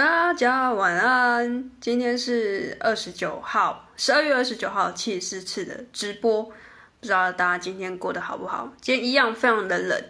大家晚安。今天是二十九号，十二月二十九号七十四次的直播，不知道大家今天过得好不好？今天一样非常的冷，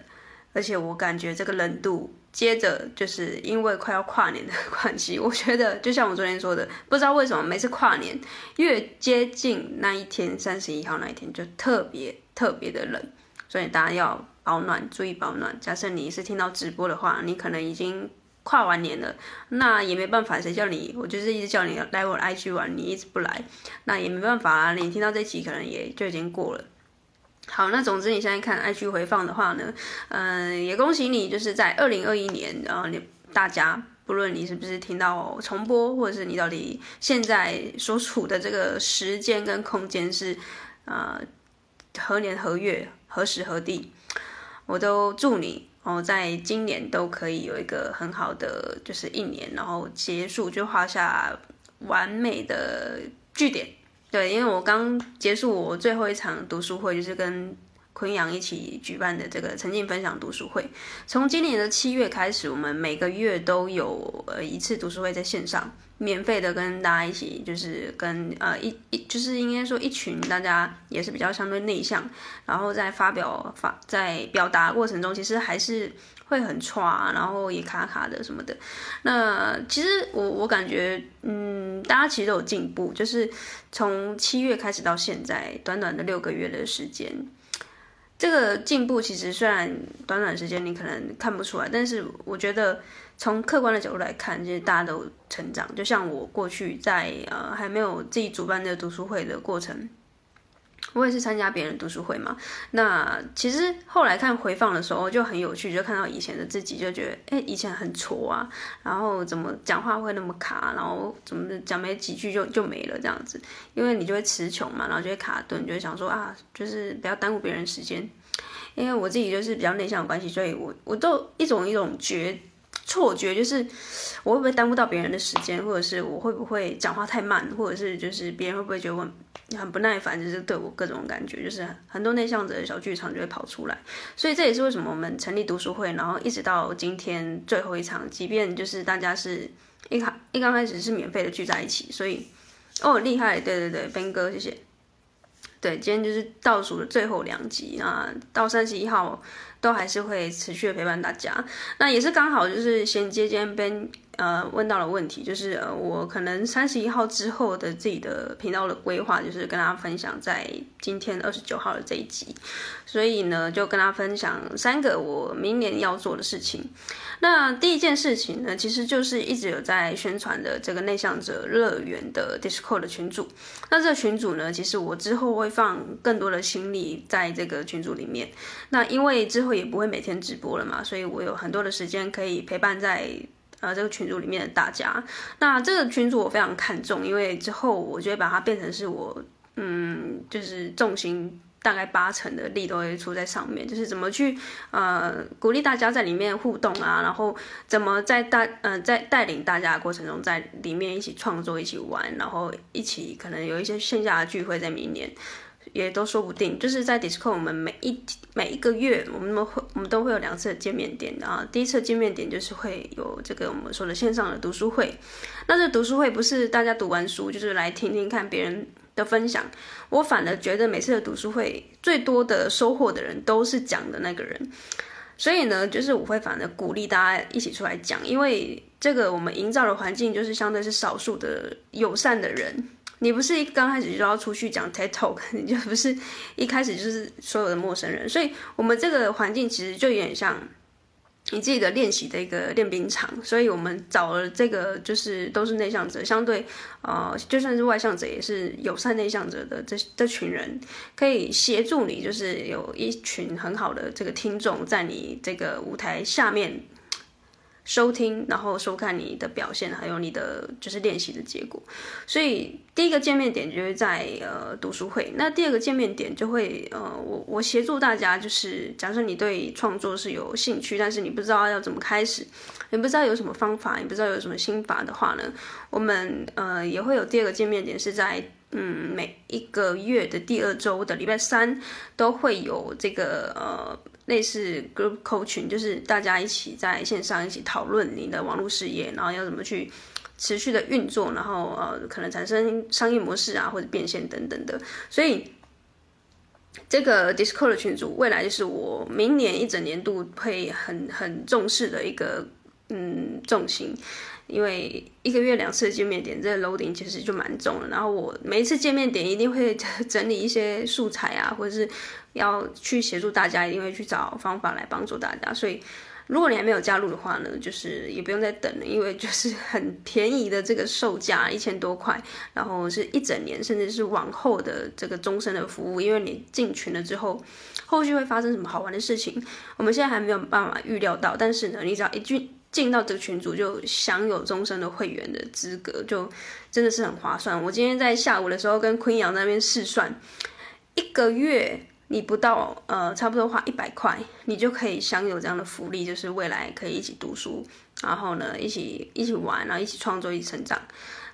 而且我感觉这个冷度，接着就是因为快要跨年的关系，我觉得就像我昨天说的，不知道为什么每次跨年越接近那一天，三十一号那一天就特别特别的冷，所以大家要保暖，注意保暖。假设你是听到直播的话，你可能已经。跨完年了，那也没办法，谁叫你？我就是一直叫你来我的 IG 玩，你一直不来，那也没办法啊。你听到这集可能也就已经过了。好，那总之你现在看 IG 回放的话呢，嗯、也恭喜你，就是在二零二一年，然后你大家不论你是不是听到重播，或者是你到底现在所处的这个时间跟空间是呃何年何月何时何地，我都祝你。哦，在今年都可以有一个很好的，就是一年，然后结束就画下完美的句点。对，因为我刚结束我最后一场读书会，就是跟昆阳一起举办的这个沉浸分享读书会。从今年的七月开始，我们每个月都有呃一次读书会在线上。免费的跟大家一起，就是跟呃一一就是应该说一群大家也是比较相对内向，然后在发表发在表达过程中，其实还是会很差，然后也卡卡的什么的。那其实我我感觉，嗯，大家其实都有进步，就是从七月开始到现在，短短的六个月的时间，这个进步其实虽然短短时间你可能看不出来，但是我觉得。从客观的角度来看，就是大家都成长。就像我过去在呃还没有自己主办的读书会的过程，我也是参加别人读书会嘛。那其实后来看回放的时候就很有趣，就看到以前的自己，就觉得哎，以前很挫啊，然后怎么讲话会那么卡，然后怎么讲没几句就就没了这样子。因为你就会词穷嘛，然后就会卡顿，就会想说啊，就是不要耽误别人时间。因为我自己就是比较内向的关系，所以我我都一种一种觉。错觉就是我会不会耽误到别人的时间，或者是我会不会讲话太慢，或者是就是别人会不会觉得我很不耐烦，就是对我各种感觉，就是很多内向者的小剧场就会跑出来。所以这也是为什么我们成立读书会，然后一直到今天最后一场，即便就是大家是一开一刚开始是免费的聚在一起，所以哦厉害，对对对斌哥谢谢。对，今天就是倒数的最后两集啊，到三十一号。都还是会持续的陪伴大家，那也是刚好就是衔接今天 Ben 呃问到了问题，就是呃我可能三十一号之后的自己的频道的规划，就是跟大家分享在今天二十九号的这一集，所以呢就跟大家分享三个我明年要做的事情。那第一件事情呢，其实就是一直有在宣传的这个内向者乐园的 Discord 的群组。那这个群组呢，其实我之后会放更多的心力在这个群组里面。那因为之后也不会每天直播了嘛，所以我有很多的时间可以陪伴在呃这个群组里面的大家。那这个群组我非常看重，因为之后我就会把它变成是我嗯，就是重心。大概八成的力都会出在上面，就是怎么去呃鼓励大家在里面互动啊，然后怎么在大呃在带领大家的过程中，在里面一起创作、一起玩，然后一起可能有一些线下的聚会，在明年也都说不定。就是在 Discord，我们每一每一个月，我们都会我们都会有两次的见面点的啊。第一次见面点就是会有这个我们说的线上的读书会，那这读书会不是大家读完书就是来听听看别人的分享，我反而觉得每次的读书会最多的收获的人都是讲的那个人，所以呢，就是我会反而鼓励大家一起出来讲，因为这个我们营造的环境就是相对是少数的友善的人，你不是一刚开始就要出去讲 TED Talk，你就不是一开始就是所有的陌生人，所以我们这个环境其实就有点像。你自己的练习的一个练兵场，所以我们找了这个就是都是内向者，相对呃就算是外向者也是友善内向者的这这群人，可以协助你，就是有一群很好的这个听众在你这个舞台下面。收听，然后收看你的表现，还有你的就是练习的结果。所以第一个见面点就是在呃读书会，那第二个见面点就会呃我我协助大家，就是假设你对创作是有兴趣，但是你不知道要怎么开始，你不知道有什么方法，你不知道有什么心法的话呢，我们呃也会有第二个见面点是在嗯每一个月的第二周的礼拜三都会有这个呃。类似 group coaching，就是大家一起在线上一起讨论你的网络事业，然后要怎么去持续的运作，然后呃可能产生商业模式啊或者变现等等的。所以这个 Discord 群组未来就是我明年一整年度会很很重视的一个嗯重心。因为一个月两次见面点，这个 loading 其实就蛮重了。然后我每一次见面点一定会整理一些素材啊，或者是要去协助大家，一定会去找方法来帮助大家。所以如果你还没有加入的话呢，就是也不用再等了，因为就是很便宜的这个售价一千多块，然后是一整年甚至是往后的这个终身的服务。因为你进群了之后，后续会发生什么好玩的事情，我们现在还没有办法预料到。但是呢，你只要一进。进到这个群组就享有终身的会员的资格，就真的是很划算。我今天在下午的时候跟昆阳那边试算，一个月你不到呃，差不多花一百块，你就可以享有这样的福利，就是未来可以一起读书，然后呢一起一起玩，然后一起创作，一起成长，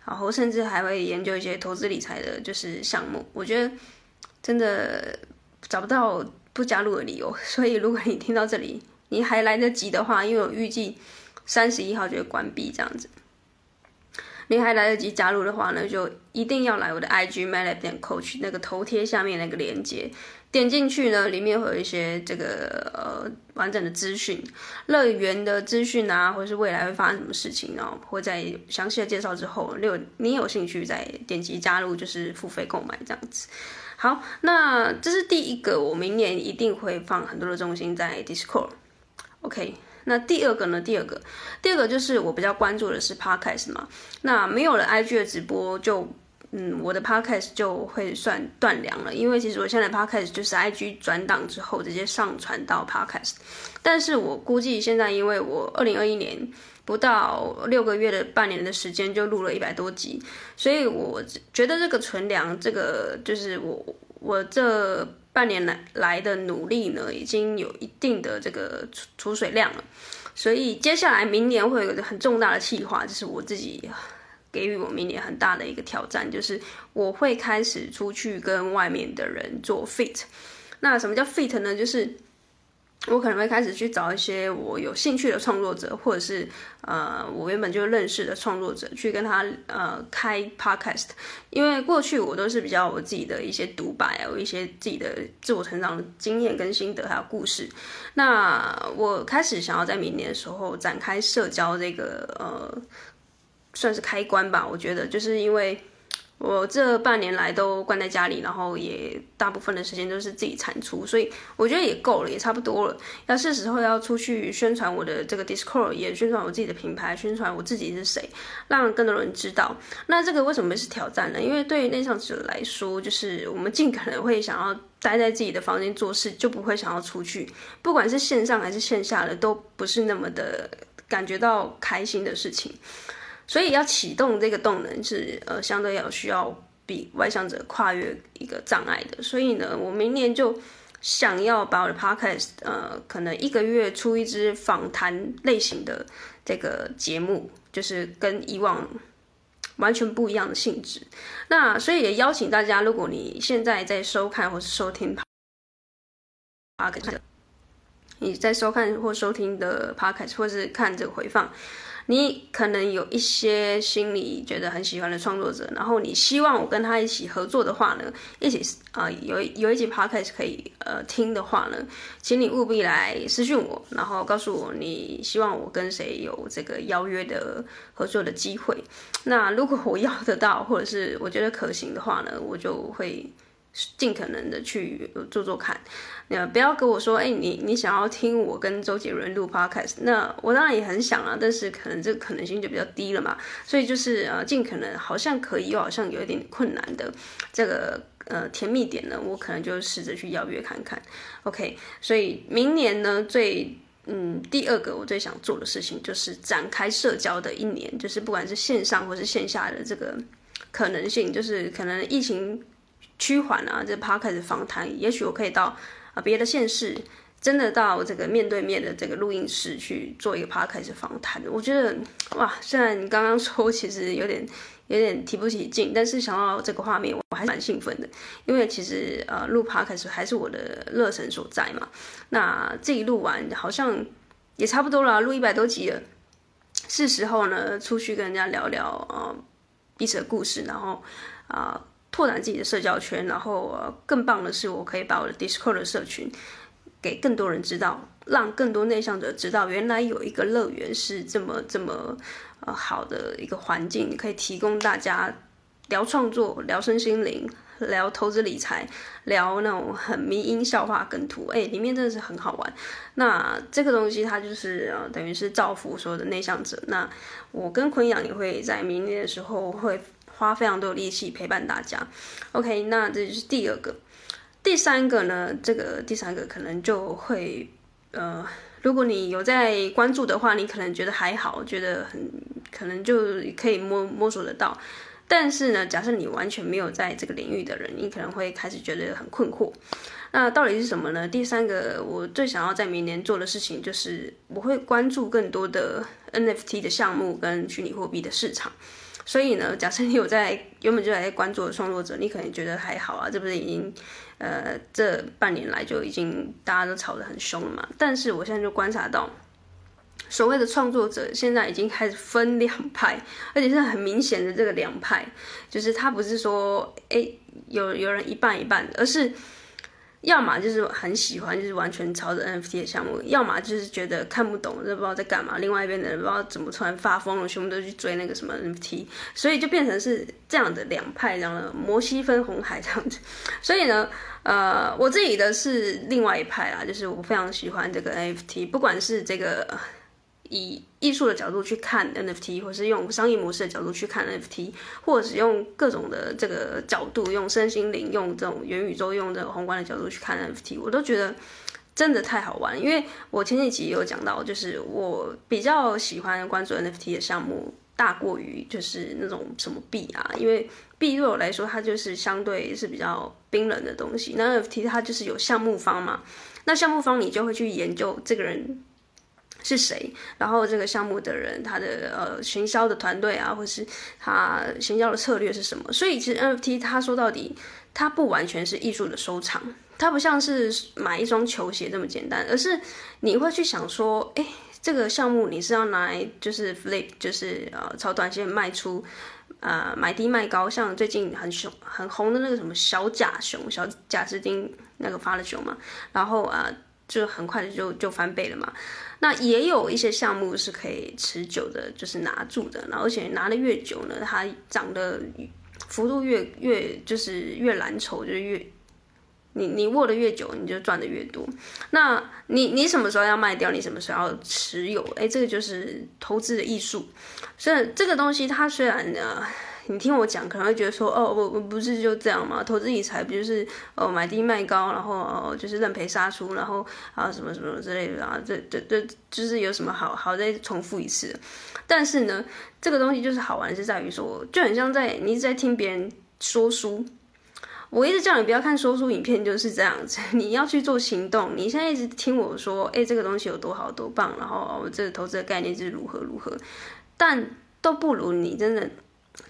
然后甚至还会研究一些投资理财的，就是项目。我觉得真的找不到不加入的理由。所以如果你听到这里，你还来得及的话，因为我预计。三十一号就会关闭这样子，你还来得及加入的话呢，就一定要来我的 IG MetLab 点 Coach 那个头贴下面那个链接，点进去呢，里面会有一些这个呃完整的资讯，乐园的资讯啊，或是未来会发生什么事情，然后会在详细的介绍之后，有你有兴趣再点击加入，就是付费购买这样子。好，那这是第一个，我明年一定会放很多的重心在 Discord，OK。那第二个呢？第二个，第二个就是我比较关注的是 Podcast 嘛。那没有了 IG 的直播就，嗯，我的 Podcast 就会算断粮了。因为其实我现在 Podcast 就是 IG 转档之后直接上传到 Podcast。但是我估计现在，因为我二零二一年不到六个月的半年的时间就录了一百多集，所以我觉得这个存粮，这个就是我我这。半年来来的努力呢，已经有一定的这个储储水量了，所以接下来明年会有一个很重大的计划，就是我自己给予我明年很大的一个挑战，就是我会开始出去跟外面的人做 fit。那什么叫 fit 呢？就是我可能会开始去找一些我有兴趣的创作者，或者是呃我原本就认识的创作者，去跟他呃开 podcast。因为过去我都是比较我自己的一些独白，有一些自己的自我成长的经验跟心得还有故事。那我开始想要在明年的时候展开社交这个呃算是开关吧，我觉得就是因为。我这半年来都关在家里，然后也大部分的时间都是自己产出，所以我觉得也够了，也差不多了。要是时候要出去宣传我的这个 Discord，也宣传我自己的品牌，宣传我自己是谁，让更多人知道。那这个为什么是挑战呢？因为对于内向者来说，就是我们尽可能会想要待在自己的房间做事，就不会想要出去，不管是线上还是线下的，都不是那么的感觉到开心的事情。所以要启动这个动能是呃相对要需要比外向者跨越一个障碍的，所以呢，我明年就想要把我的 podcast 呃可能一个月出一支访谈类型的这个节目，就是跟以往完全不一样的性质。那所以也邀请大家，如果你现在在收看或是收听 podcast，你在收看或收听的 podcast 或是看这个回放。你可能有一些心里觉得很喜欢的创作者，然后你希望我跟他一起合作的话呢，一起啊、有有一集 podcast 可以呃听的话呢，请你务必来私讯我，然后告诉我你希望我跟谁有这个邀约的合作的机会。那如果我要得到，或者是我觉得可行的话呢，我就会。尽可能的去做做看，呃，不要跟我说，哎，你你想要听我跟周杰伦录 podcast，那我当然也很想啊，但是可能这个可能性就比较低了嘛，所以就是呃，尽可能好像可以，又好像有一点困难的这个呃甜蜜点呢，我可能就试着去邀约看看，OK，所以明年呢，最嗯第二个我最想做的事情就是展开社交的一年，就是不管是线上或是线下的这个可能性，就是可能疫情。趋缓啊，这 podcast 访谈，也许我可以到啊别的县市，真的到这个面对面的这个录音室去做一个 podcast 访谈，我觉得哇，虽然你刚刚说其实有点有点提不起劲，但是想到这个画面，我还是蛮兴奋的，因为其实呃录 podcast 还是我的热忱所在嘛。那这一录完好像也差不多了，录一百多集了，是时候呢出去跟人家聊聊呃彼此的故事，然后啊、拓展自己的社交圈，然后、呃、更棒的是我可以把我的 Discord 社群。给更多人知道，让更多内向者知道，原来有一个乐园是这么这么呃好的一个环境，可以提供大家聊创作、聊身心灵、聊投资理财、聊那种很迷因笑话梗图，哎，里面真的是很好玩。那这个东西它就是呃等于是造福所有的内向者。那我跟坤阳也会在明年的时候会花非常多力气陪伴大家。OK，那这就是第二个。第三个呢，这个第三个可能就会，呃，如果你有在关注的话，你可能觉得还好，觉得很可能就可以摸摸索得到。但是呢，假设你完全没有在这个领域的人，你可能会开始觉得很困惑。那到底是什么呢？第三个，我最想要在明年做的事情就是，我会关注更多的 NFT 的项目跟虚拟货币的市场。所以呢，假设你有在原本就在关注的创作者，你可能觉得还好啊，这不是已经，呃，这半年来就已经大家都吵得很凶了嘛。但是我现在就观察到，所谓的创作者现在已经开始分两派，而且是很明显的这个两派，就是他不是说，哎，有有人一半一半，而是。要么就是很喜欢，就是完全朝着 NFT 的项目；要么就是觉得看不懂，这不知道在干嘛。另外一边的人不知道怎么突然发疯了，全部都去追那个什么 NFT，所以就变成是这样的两派，这样的摩西分红海这样子。所以呢，呃，我自己的是另外一派啦，就是我非常喜欢这个 NFT，不管是这个。以艺术的角度去看 NFT，或是用商业模式的角度去看 NFT，或者是用各种的这个角度，用身心灵，用这种元宇宙，用这个宏观的角度去看 NFT，我都觉得真的太好玩。因为我前几集有讲到，就是我比较喜欢关注 NFT 的项目，大过于就是那种什么币啊，因为币对我来说，它就是相对是比较冰冷的东西。那 NFT 它就是有项目方嘛，那项目方你就会去研究这个人。是谁？然后这个项目的人，他的呃行销的团队啊，或是他行销的策略是什么？所以其实 NFT 它说到底，它不完全是艺术的收藏，它不像是买一双球鞋这么简单，而是你会去想说，哎，这个项目你是要拿来就是 flip，就是呃炒短线卖出，呃买低卖高，像最近很熊很红的那个什么小贾熊、小贾斯汀那个发了熊嘛，然后啊。就很快的就就翻倍了嘛，那也有一些项目是可以持久的，就是拿住的，然后而且拿的越久呢，它涨的幅度越越就是越蓝筹，就越你你握的越久，你就赚的越多。那你你什么时候要卖掉？你什么时候要持有？哎，这个就是投资的艺术。所以这个东西它虽然呢。你听我讲，可能会觉得说，哦，我我不是就这样吗？投资理财不就是，哦，买低卖高，然后哦，就是认赔杀出，然后啊什么什么之类的啊，这这这就是有什么好好再重复一次？但是呢，这个东西就是好玩是在于说，就很像在你一直在听别人说书，我一直叫你不要看说书影片，就是这样子，你要去做行动。你现在一直听我说，哎，这个东西有多好多棒，然后哦，这个投资的概念是如何如何，但都不如你真的。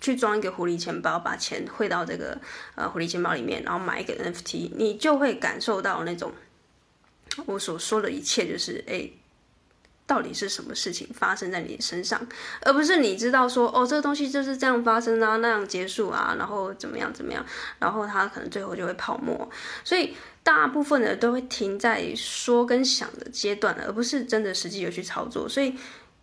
去装一个狐狸钱包，把钱汇到这个呃狐狸钱包里面，然后买一个 NFT，你就会感受到那种我所说的一切，就是哎，到底是什么事情发生在你身上，而不是你知道说哦，这个东西就是这样发生啊，那样结束啊，然后怎么样怎么样，然后它可能最后就会泡沫。所以大部分的都会停在说跟想的阶段，而不是真的实际有去操作。所以。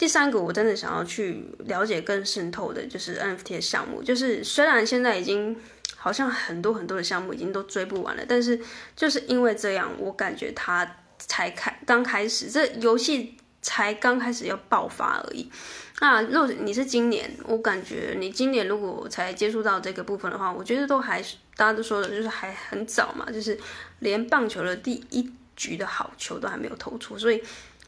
第三个，我真的想要去了解更渗透的，就是 NFT 的项目。就是虽然现在已经好像很多很多的项目已经都追不完了，但是就是因为这样，我感觉它才开刚开始，这游戏才刚开始要爆发而已。那如果你是今年，我感觉你今年如果才接触到这个部分的话，我觉得都还大家都说的，就是还很早嘛，就是连棒球的第一局的好球都还没有投出，所以。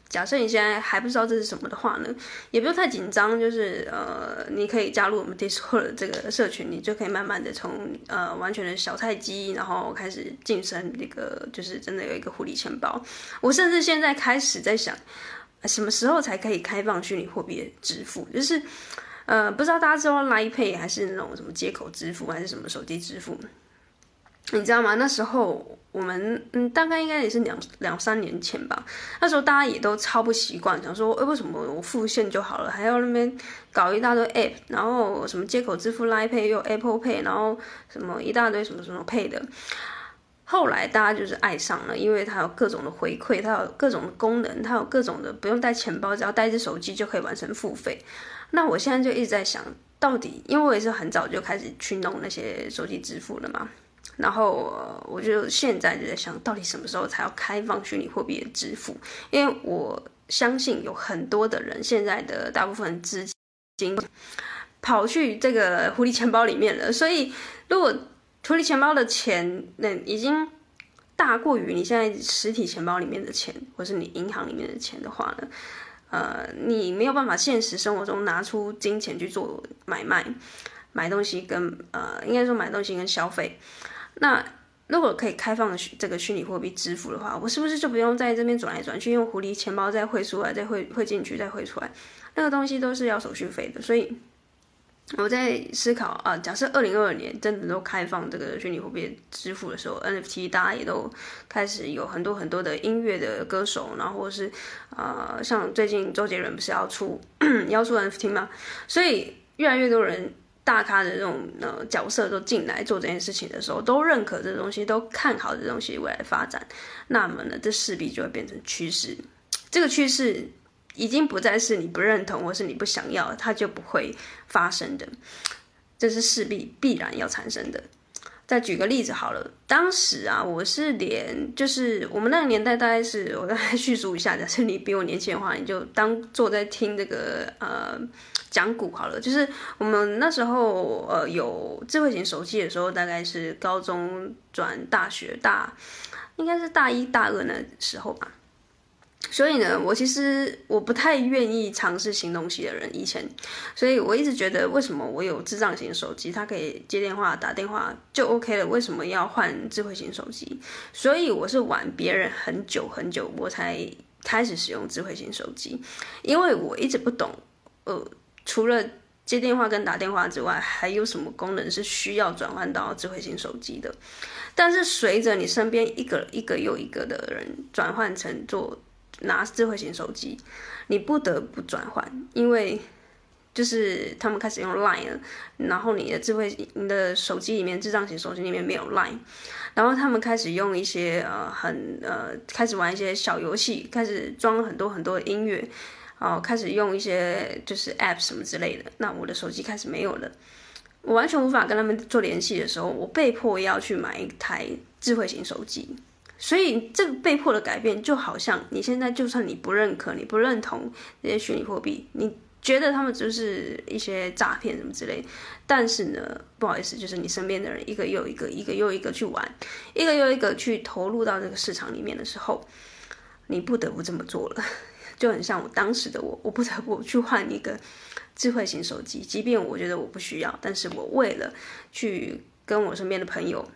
假设你现在还不知道这是什么的话呢，也不用太紧张，就是呃，你可以加入我们 Discord 这个社群，你就可以慢慢的从呃完全的小菜鸡，然后开始晋升那个就是真的有一个狐狸钱包。我甚至现在开始在想，什么时候才可以开放虚拟货币支付？就是呃，不知道大家知道 Line Pay 还是那种什么接口支付，还是什么手机支付？你知道吗？那时候我们嗯，大概应该也是两两三年前吧。那时候大家也都超不习惯，想说，哎，为什么我付现就好了，还要那边搞一大堆 app，然后什么接口支付 Line Pay 又 Apple Pay，然后什么一大堆什么什么 Pay 的。后来大家就是爱上了，因为它有各种的回馈，它有各种的功能，它有各种的不用带钱包，只要带只手机就可以完成付费。那我现在就一直在想，到底因为我也是很早就开始去弄那些手机支付了嘛。然后我就现在就在想，到底什么时候才要开放虚拟货币的支付？因为我相信有很多的人现在的大部分资金跑去这个狐狸钱包里面了，所以如果狐狸钱包的钱那已经大过于你现在实体钱包里面的钱，或是你银行里面的钱的话呢，呃，你没有办法现实生活中拿出金钱去做买卖、买东西跟呃，应该说买东西跟消费。那如果可以开放这个虚拟货币支付的话，我是不是就不用在这边转来转去，用狐狸钱包再汇出来，再汇汇进去，再汇出来？那个东西都是要手续费的。所以我在思考啊，假设二零二二年真的都开放这个虚拟货币支付的时候，NFT 大家也都开始有很多很多的音乐的歌手，然后是啊，像最近周杰伦不是要出 要出 NFT 吗？所以越来越多人。大咖的这种呃角色都进来做这件事情的时候，都认可这东西，都看好这东西未来发展，那么呢，这势必就会变成趋势。这个趋势已经不再是你不认同或是你不想要，它就不会发生的，这是势必必然要产生的。再举个例子好了，当时啊，我是连就是我们那个年代，大概是我再叙述一下，假设你比我年轻的话，你就当做在听这个呃。讲古好了，就是我们那时候呃有智慧型手机的时候，大概是高中转大学大，应该是大一大二那时候吧。所以呢，我其实我不太愿意尝试新东西的人，以前，所以我一直觉得为什么我有智障型手机，它可以接电话打电话就 OK 了，为什么要换智慧型手机？所以我是玩别人很久很久，我才开始使用智慧型手机，因为我一直不懂，呃。除了接电话跟打电话之外，还有什么功能是需要转换到智慧型手机的？但是随着你身边一个一个又一个的人转换成做拿智慧型手机，你不得不转换，因为就是他们开始用 Line 了，然后你的智慧你的手机里面智障型手机里面没有 Line，然后他们开始用一些呃很呃开始玩一些小游戏，开始装很多很多的音乐。哦，开始用一些就是 App 什么之类的，那我的手机开始没有了，我完全无法跟他们做联系的时候，我被迫要去买一台智慧型手机。所以这个被迫的改变，就好像你现在就算你不认可、你不认同这些虚拟货币，你觉得他们就是一些诈骗什么之类，但是呢，不好意思，就是你身边的人一个又一个、一个又一个去玩，一个又一个去投入到这个市场里面的时候，你不得不这么做了。就很像我当时的我，我不得不去换一个智慧型手机，即便我觉得我不需要，但是我为了去跟我身边的朋友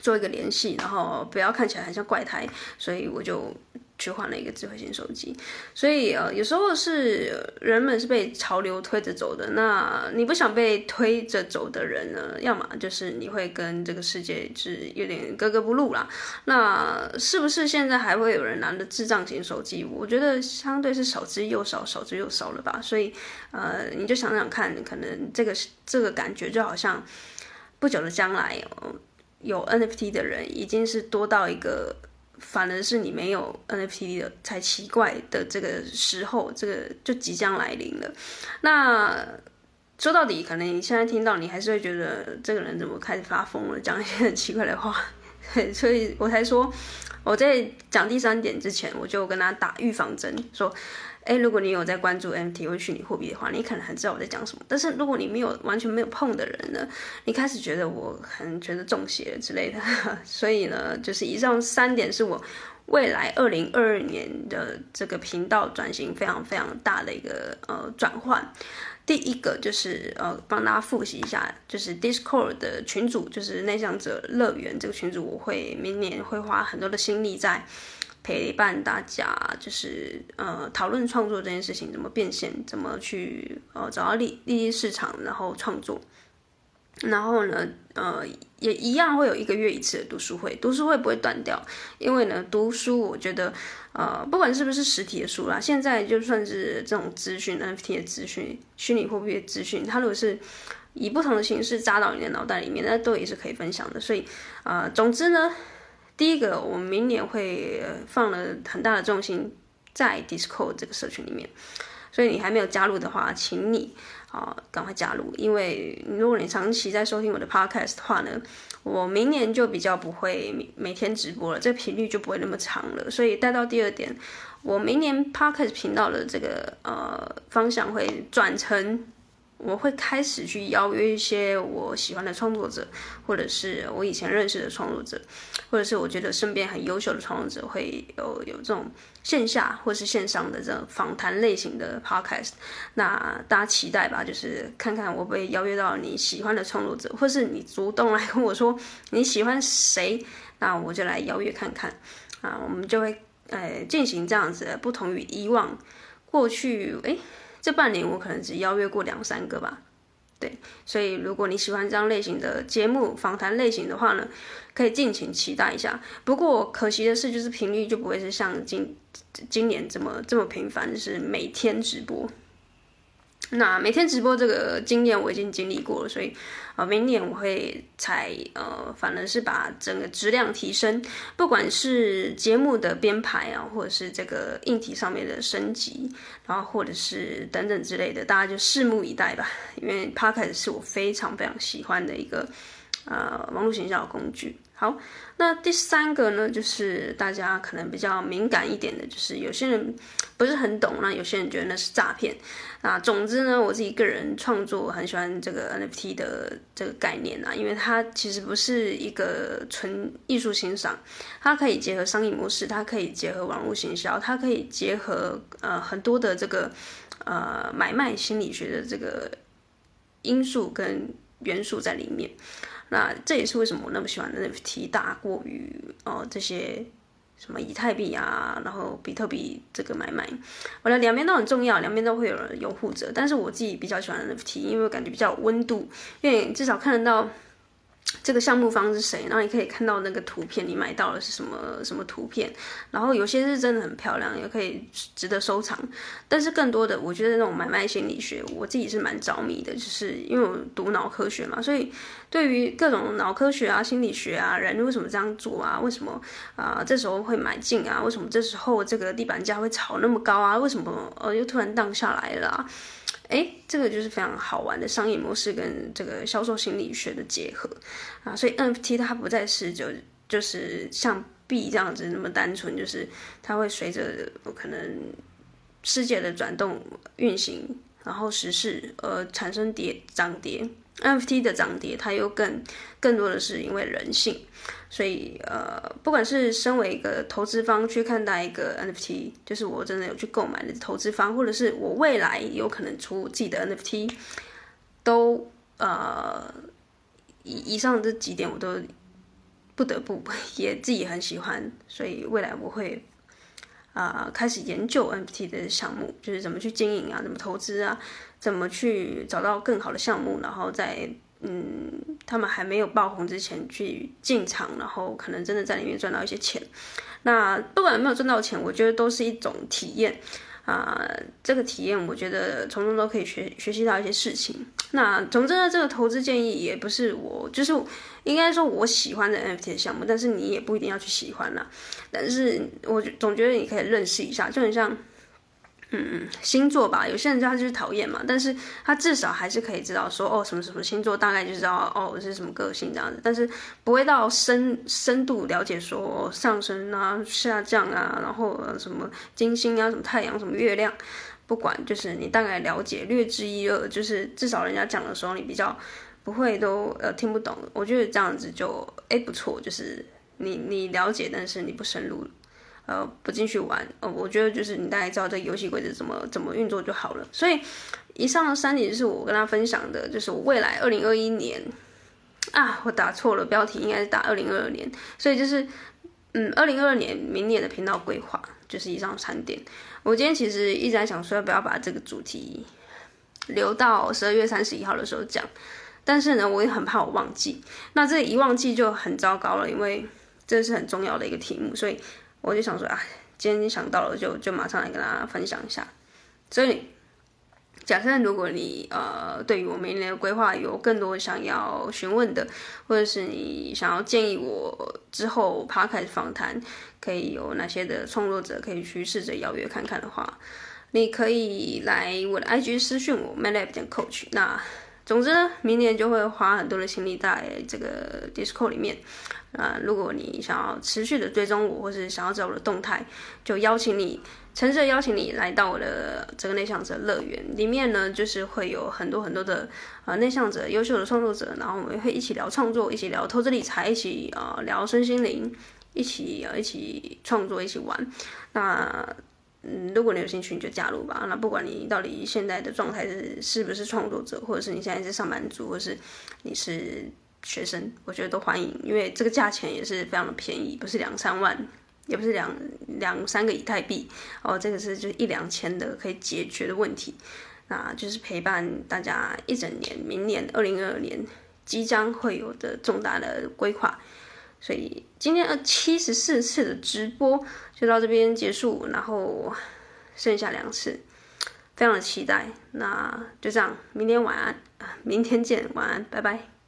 做一个联系，然后不要看起来很像怪胎，所以我就。去换了一个智慧型手机，所以呃，有时候是人们是被潮流推着走的。那你不想被推着走的人呢？要么就是你会跟这个世界是有点格格不入啦。那是不是现在还会有人拿着智障型手机？我觉得相对是少之又少，少之又少了吧。所以呃，你就想想看，可能这个这个感觉就好像不久的将来，有 NFT 的人已经是多到一个。反而是你没有 NFT 的才奇怪的这个时候，这个就即将来临了。那说到底，可能你现在听到，你还是会觉得这个人怎么开始发疯了，讲一些很奇怪的话，所以我才说，我在讲第三点之前，我就跟他打预防针，说，哎，如果你有在关注 NFT 或虚拟货币的话，你可能很知道我在讲什么。但是如果你没有完全没有碰的人呢，你开始觉得我很觉得中邪之类的。所以呢，就是以上三点是我未来二零二二年的这个频道转型非常非常大的一个呃转换。第一个就是呃，帮大家复习一下，就是 Discord 的群组，就是内向者乐园这个群组，我会明年会花很多的心力在陪伴大家，就是呃讨论创作这件事情怎么变现，怎么去呃找到利利益市场，然后创作。然后呢，呃，也一样会有一个月一次的读书会，读书会不会断掉，因为呢，读书我觉得，呃，不管是不是实体的书啦，现在就算是这种资讯，NFT 的资讯、虚拟货币的资讯，它如果是以不同的形式扎到你的脑袋里面，那都也是可以分享的。所以，呃，总之呢，第一个，我明年会放了很大的重心在 Discord 这个社群里面，所以你还没有加入的话，请你。啊，赶快加入！因为如果你长期在收听我的 podcast 的话呢，我明年就比较不会每天直播了，这频率就不会那么长了。所以带到第二点，我明年 podcast 频道的这个呃方向会转成。我会开始去邀约一些我喜欢的创作者，或者是我以前认识的创作者，或者是我觉得身边很优秀的创作者，会有有这种线下或是线上的这种访谈类型的 podcast。那大家期待吧，就是看看我会邀约到你喜欢的创作者，或是你主动来跟我说你喜欢谁，那我就来邀约看看。啊，我们就会呃进行这样子，不同于以往过去诶。这半年我可能只邀约过两三个吧，对，所以如果你喜欢这样类型的节目访谈类型的话呢，可以敬请期待一下。不过可惜的是，就是频率就不会是像今今年这么这么频繁，就是每天直播。那每天直播这个经验我已经经历过了，所以呃，明年我会采呃，反而是把整个质量提升，不管是节目的编排啊，或者是这个硬体上面的升级，然后或者是等等之类的，大家就拭目以待吧。因为 Pocket 是我非常非常喜欢的一个呃网络行销的工具。好，那第三个呢，就是大家可能比较敏感一点的，就是有些人不是很懂，那有些人觉得那是诈骗。啊，总之呢，我自己个人创作很喜欢这个 NFT 的这个概念啊，因为它其实不是一个纯艺术欣赏，它可以结合商业模式，它可以结合网络行销，它可以结合呃很多的这个呃买卖心理学的这个因素跟元素在里面。那这也是为什么我那么喜欢 NFT 大过于哦、这些什么以太币啊，然后比特币这个买卖，我的两边都很重要，两边都会有人拥护者。但是我自己比较喜欢 NFT，因为我感觉比较有温度，因为至少看得到。这个项目方是谁？然后你可以看到那个图片，你买到的是什么什么图片？然后有些是真的很漂亮，也可以值得收藏。但是更多的，我觉得那种买卖心理学，我自己是蛮着迷的，就是因为我读脑科学嘛，所以对于各种脑科学啊、心理学啊，人为什么这样做啊？为什么啊、呃？这时候会买进啊？为什么这时候这个地板价会炒那么高啊？为什么呃又突然荡下来了？哎，这个就是非常好玩的商业模式跟这个销售心理学的结合啊，所以 NFT 它不再是就就是像币这样子那么单纯，就是它会随着可能世界的转动运行，然后时事而产生跌涨跌。NFT 的涨跌，它又更更多的是因为人性。所以，呃，不管是身为一个投资方去看待一个 NFT，就是我真的有去购买的投资方，或者是我未来有可能出自己的 NFT，都呃以以上这几点我都不得不 也自己很喜欢，所以未来我会啊、开始研究 NFT 的项目，就是怎么去经营啊，怎么投资啊，怎么去找到更好的项目，然后再。嗯，他们还没有爆红之前去进场，然后可能真的在里面赚到一些钱。那不管有没有赚到钱，我觉得都是一种体验啊、这个体验，我觉得从中都可以学学习到一些事情。那总之呢，这个投资建议也不是我，就是应该说我喜欢的 NFT 项目，但是你也不一定要去喜欢啦。但是我总觉得你可以认识一下，就很像。嗯，星座吧，有些人他就是讨厌嘛，但是他至少还是可以知道说，哦，什么什么星座，大概就知道哦是什么个性这样子，但是不会到深深度了解说上升啊、下降啊，然后什么金星啊、什么太阳、什么月亮，不管，就是你大概了解略知一二，就是至少人家讲的时候你比较不会都呃听不懂，我觉得这样子就哎不错，就是你你了解，但是你不深入。呃，不进去玩，呃，我觉得就是你大概知道这游戏规则怎么怎么运作就好了。所以，以上三点就是我跟他分享的，就是我未来二零二一年啊，我打错了标题，应该是打二零二二年。所以就是，嗯，二零二二年明年的频道规划就是以上三点。我今天其实一直在想说，要不要把这个主题留到十二月三十一号的时候讲，但是呢，我也很怕我忘记。那这一忘记就很糟糕了，因为这是很重要的一个题目，所以。我就想说啊，今天想到了就就马上来跟大家分享一下。所以，假设如果你呃对于我明年的规划有更多想要询问的，或者是你想要建议我之后 Podcast 访谈可以有哪些的创作者可以去试着邀约看看的话，你可以来我的 IG 私讯我 maylab 点 coach。那总之呢，明年就会花很多的心力在这个 Discord 里面。啊、如果你想要持续的追踪我，或是想要知道我的动态，就邀请你，诚挚邀请你来到我的这个内向者乐园里面呢，就是会有很多很多的呃内向者、优秀的创作者，然后我们会一起聊创作，一起聊投资理财，一起呃聊身心灵，一起呃一起创作，一起玩。那嗯，如果你有兴趣，你就加入吧。那不管你到底现在的状态是是不是创作者，或者是你现在是上班族，或是你是。学生，我觉得都欢迎，因为这个价钱也是非常的便宜，不是两三万，也不是两两三个以太币哦，这个是就一两千的可以解决的问题，那就是陪伴大家一整年，明年二零二二年即将会有的重大的规划，所以今天呃七十四次的直播就到这边结束，然后剩下两次，非常的期待，那就这样，明天晚安，明天见，晚安，拜拜。